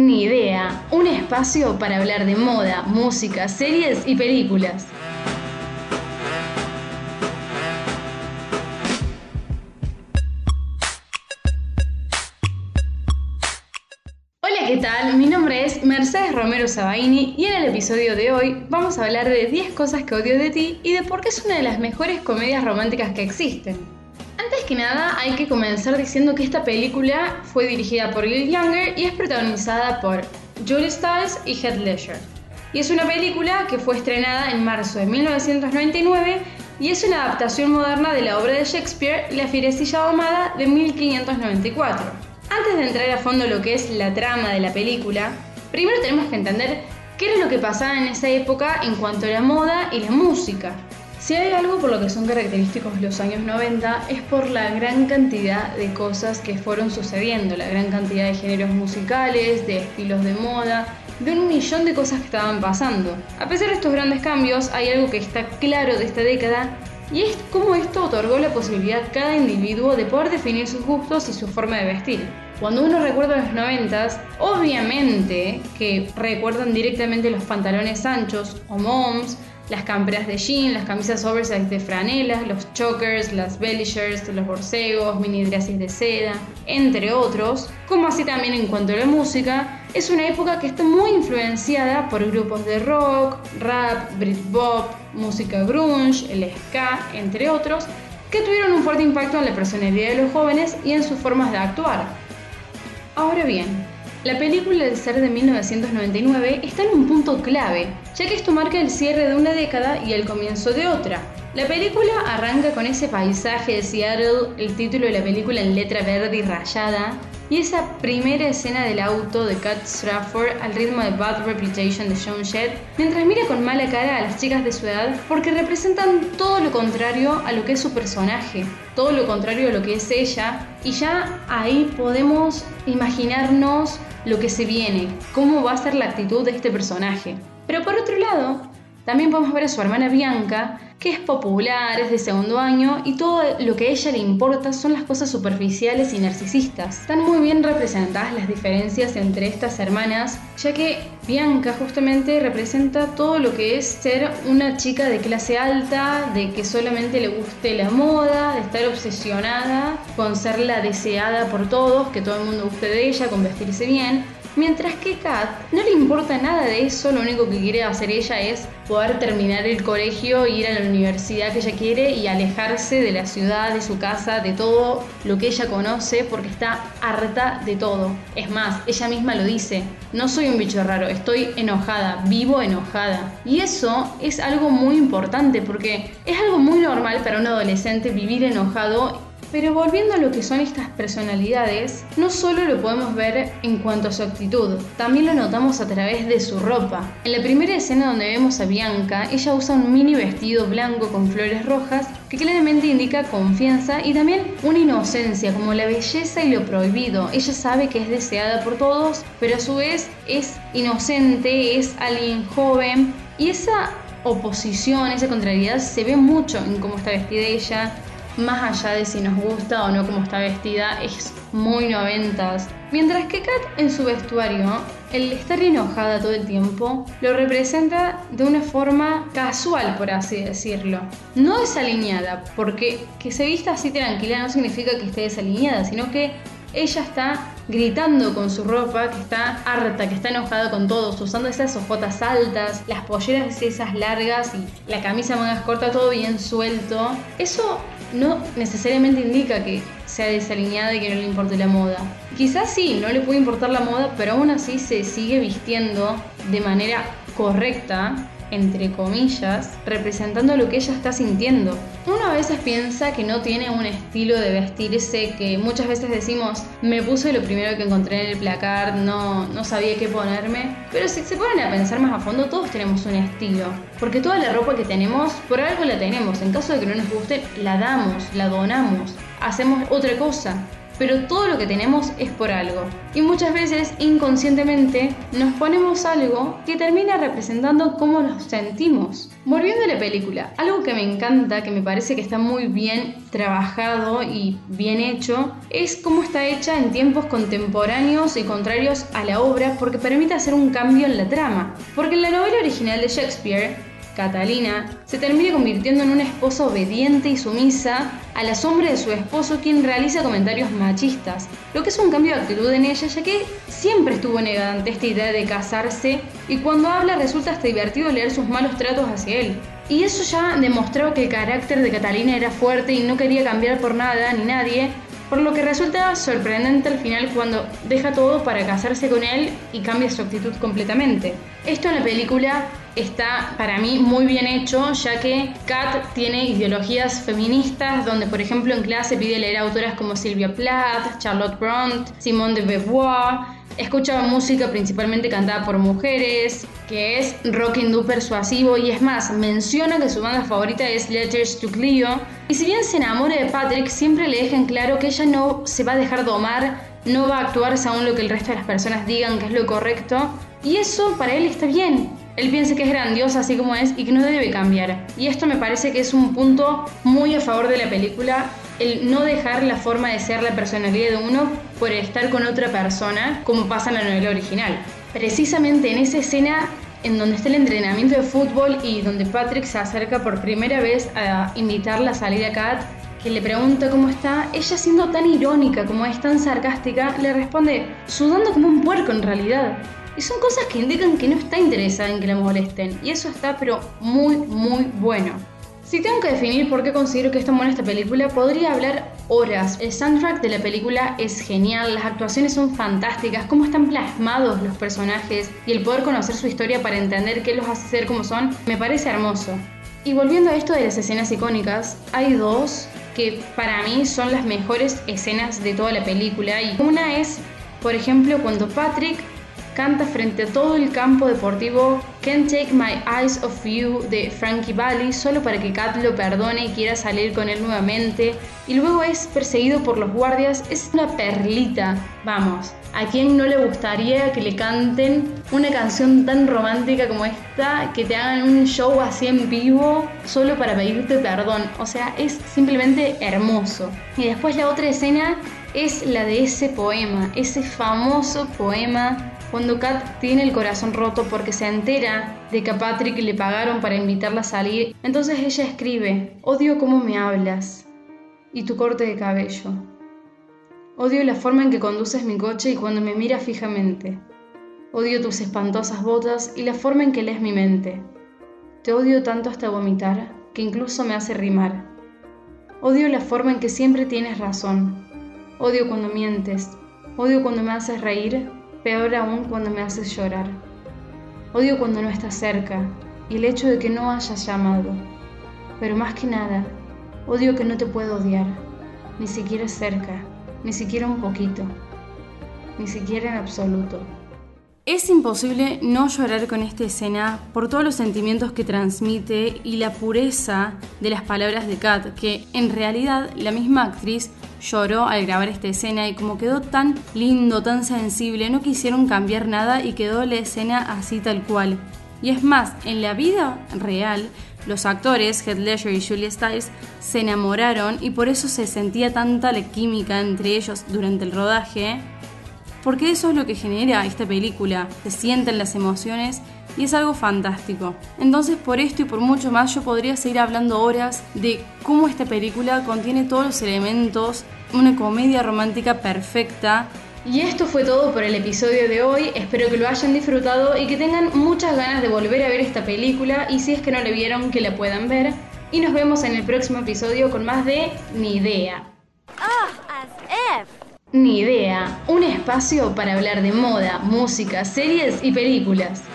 Ni idea, un espacio para hablar de moda, música, series y películas. Hola, ¿qué tal? Mi nombre es Mercedes Romero Sabaini y en el episodio de hoy vamos a hablar de 10 cosas que odio de ti y de por qué es una de las mejores comedias románticas que existen. Que nada, hay que comenzar diciendo que esta película fue dirigida por Gil Younger y es protagonizada por Julie Stiles y Heath Ledger. Y es una película que fue estrenada en marzo de 1999 y es una adaptación moderna de la obra de Shakespeare, La fierecilla domada, de 1594. Antes de entrar a fondo lo que es la trama de la película, primero tenemos que entender qué era lo que pasaba en esa época en cuanto a la moda y la música. Si hay algo por lo que son característicos los años 90 es por la gran cantidad de cosas que fueron sucediendo, la gran cantidad de géneros musicales, de estilos de moda, de un millón de cosas que estaban pasando. A pesar de estos grandes cambios, hay algo que está claro de esta década y es cómo esto otorgó la posibilidad a cada individuo de poder definir sus gustos y su forma de vestir. Cuando uno recuerda los noventas, obviamente que recuerdan directamente los pantalones anchos o moms, las camperas de jean, las camisas oversize de franelas, los chokers, las belly shirts, los borcegos, mini dresses de seda, entre otros, como así también en cuanto a la música, es una época que está muy influenciada por grupos de rock, rap, britpop, música grunge, el ska, entre otros, que tuvieron un fuerte impacto en la personalidad de los jóvenes y en sus formas de actuar. Ahora bien, la película El ser de 1999 está en un punto clave, ya que esto marca el cierre de una década y el comienzo de otra. La película arranca con ese paisaje de Seattle, el título de la película en letra verde y rayada, y esa primera escena del auto de Cut Strafford al ritmo de Bad Reputation de Joan Jett, mientras mira con mala cara a las chicas de su edad porque representan todo lo contrario a lo que es su personaje, todo lo contrario a lo que es ella, y ya ahí podemos imaginarnos lo que se viene, cómo va a ser la actitud de este personaje. Pero por otro lado, también podemos ver a su hermana Bianca, que es popular, es de segundo año y todo lo que a ella le importa son las cosas superficiales y narcisistas. Están muy bien representadas las diferencias entre estas hermanas, ya que Bianca justamente representa todo lo que es ser una chica de clase alta, de que solamente le guste la moda, de estar obsesionada con ser la deseada por todos, que todo el mundo guste de ella, con vestirse bien. Mientras que Kat no le importa nada de eso, lo único que quiere hacer ella es poder terminar el colegio, ir a la universidad que ella quiere y alejarse de la ciudad, de su casa, de todo lo que ella conoce porque está harta de todo. Es más, ella misma lo dice, no soy un bicho raro, estoy enojada, vivo enojada. Y eso es algo muy importante porque es algo muy normal para un adolescente vivir enojado pero volviendo a lo que son estas personalidades, no solo lo podemos ver en cuanto a su actitud, también lo notamos a través de su ropa. En la primera escena donde vemos a Bianca, ella usa un mini vestido blanco con flores rojas que claramente indica confianza y también una inocencia, como la belleza y lo prohibido. Ella sabe que es deseada por todos, pero a su vez es inocente, es alguien joven y esa oposición, esa contrariedad se ve mucho en cómo está vestida ella, más allá de si nos gusta o no cómo está vestida, es muy noventas. Mientras que Kat en su vestuario, el estar enojada todo el tiempo, lo representa de una forma casual, por así decirlo. No desalineada, porque que se vista así tranquila no significa que esté desalineada, sino que ella está gritando con su ropa, que está harta, que está enojada con todos, usando esas ojotas altas, las polleras esas largas y la camisa mangas corta, todo bien suelto. Eso no necesariamente indica que sea desalineada y que no le importe la moda. Quizás sí, no le puede importar la moda, pero aún así se sigue vistiendo de manera correcta entre comillas, representando lo que ella está sintiendo. Uno a veces piensa que no tiene un estilo de vestirse que muchas veces decimos, me puse lo primero que encontré en el placar, no, no sabía qué ponerme. Pero si se ponen a pensar más a fondo, todos tenemos un estilo. Porque toda la ropa que tenemos, por algo la tenemos. En caso de que no nos guste, la damos, la donamos, hacemos otra cosa. Pero todo lo que tenemos es por algo. Y muchas veces inconscientemente nos ponemos algo que termina representando cómo nos sentimos. Volviendo a la película, algo que me encanta, que me parece que está muy bien trabajado y bien hecho, es cómo está hecha en tiempos contemporáneos y contrarios a la obra porque permite hacer un cambio en la trama. Porque en la novela original de Shakespeare, Catalina, se termina convirtiendo en una esposa obediente y sumisa a la sombra de su esposo quien realiza comentarios machistas, lo que es un cambio de actitud en ella ya que siempre estuvo negada ante esta idea de casarse y cuando habla resulta hasta divertido leer sus malos tratos hacia él. Y eso ya demostró que el carácter de Catalina era fuerte y no quería cambiar por nada ni nadie, por lo que resulta sorprendente al final cuando deja todo para casarse con él y cambia su actitud completamente. Esto en la película está para mí muy bien hecho, ya que Kat tiene ideologías feministas, donde por ejemplo en clase pide leer autoras como Sylvia Plath, Charlotte Brontë, Simone de Beauvoir, escucha música principalmente cantada por mujeres, que es rock hindú persuasivo y es más, menciona que su banda favorita es Letters to Cleo, y si bien se enamora de Patrick, siempre le dejan claro que ella no se va a dejar domar, no va a actuar según lo que el resto de las personas digan que es lo correcto, y eso para él está bien, él piensa que es grandiosa así como es y que no debe cambiar. Y esto me parece que es un punto muy a favor de la película, el no dejar la forma de ser la personalidad de uno por estar con otra persona, como pasa en la novela original. Precisamente en esa escena en donde está el entrenamiento de fútbol y donde Patrick se acerca por primera vez a invitarla a salir a Kat, que le pregunta cómo está, ella siendo tan irónica como es tan sarcástica, le responde, sudando como un puerco en realidad. Y son cosas que indican que no está interesada en que la molesten. Y eso está pero muy, muy bueno. Si tengo que definir por qué considero que es tan buena esta película, podría hablar horas. El soundtrack de la película es genial, las actuaciones son fantásticas, cómo están plasmados los personajes y el poder conocer su historia para entender qué los hace ser como son, me parece hermoso. Y volviendo a esto de las escenas icónicas, hay dos que para mí son las mejores escenas de toda la película. Y una es, por ejemplo, cuando Patrick canta frente a todo el campo deportivo Can't Take My Eyes Off You de Frankie Valli solo para que Kat lo perdone y quiera salir con él nuevamente y luego es perseguido por los guardias, es una perlita, vamos. ¿A quién no le gustaría que le canten una canción tan romántica como esta, que te hagan un show así en vivo solo para pedirte perdón? O sea, es simplemente hermoso. Y después la otra escena es la de ese poema, ese famoso poema cuando Kat tiene el corazón roto porque se entera de que a Patrick le pagaron para invitarla a salir, entonces ella escribe, odio cómo me hablas y tu corte de cabello. Odio la forma en que conduces mi coche y cuando me miras fijamente. Odio tus espantosas botas y la forma en que lees mi mente. Te odio tanto hasta vomitar que incluso me hace rimar. Odio la forma en que siempre tienes razón. Odio cuando mientes. Odio cuando me haces reír peor aún cuando me haces llorar. Odio cuando no estás cerca y el hecho de que no hayas llamado. Pero más que nada, odio que no te puedo odiar, ni siquiera cerca, ni siquiera un poquito, ni siquiera en absoluto. Es imposible no llorar con esta escena por todos los sentimientos que transmite y la pureza de las palabras de Kat, que en realidad la misma actriz lloró al grabar esta escena y como quedó tan lindo, tan sensible, no quisieron cambiar nada y quedó la escena así tal cual. Y es más, en la vida real, los actores, Heath Ledger y Julia Stiles, se enamoraron y por eso se sentía tanta la química entre ellos durante el rodaje porque eso es lo que genera esta película, se sienten las emociones y es algo fantástico. Entonces por esto y por mucho más yo podría seguir hablando horas de cómo esta película contiene todos los elementos, una comedia romántica perfecta. Y esto fue todo por el episodio de hoy, espero que lo hayan disfrutado y que tengan muchas ganas de volver a ver esta película y si es que no la vieron que la puedan ver. Y nos vemos en el próximo episodio con más de Ni idea. Ni idea, un espacio para hablar de moda, música, series y películas.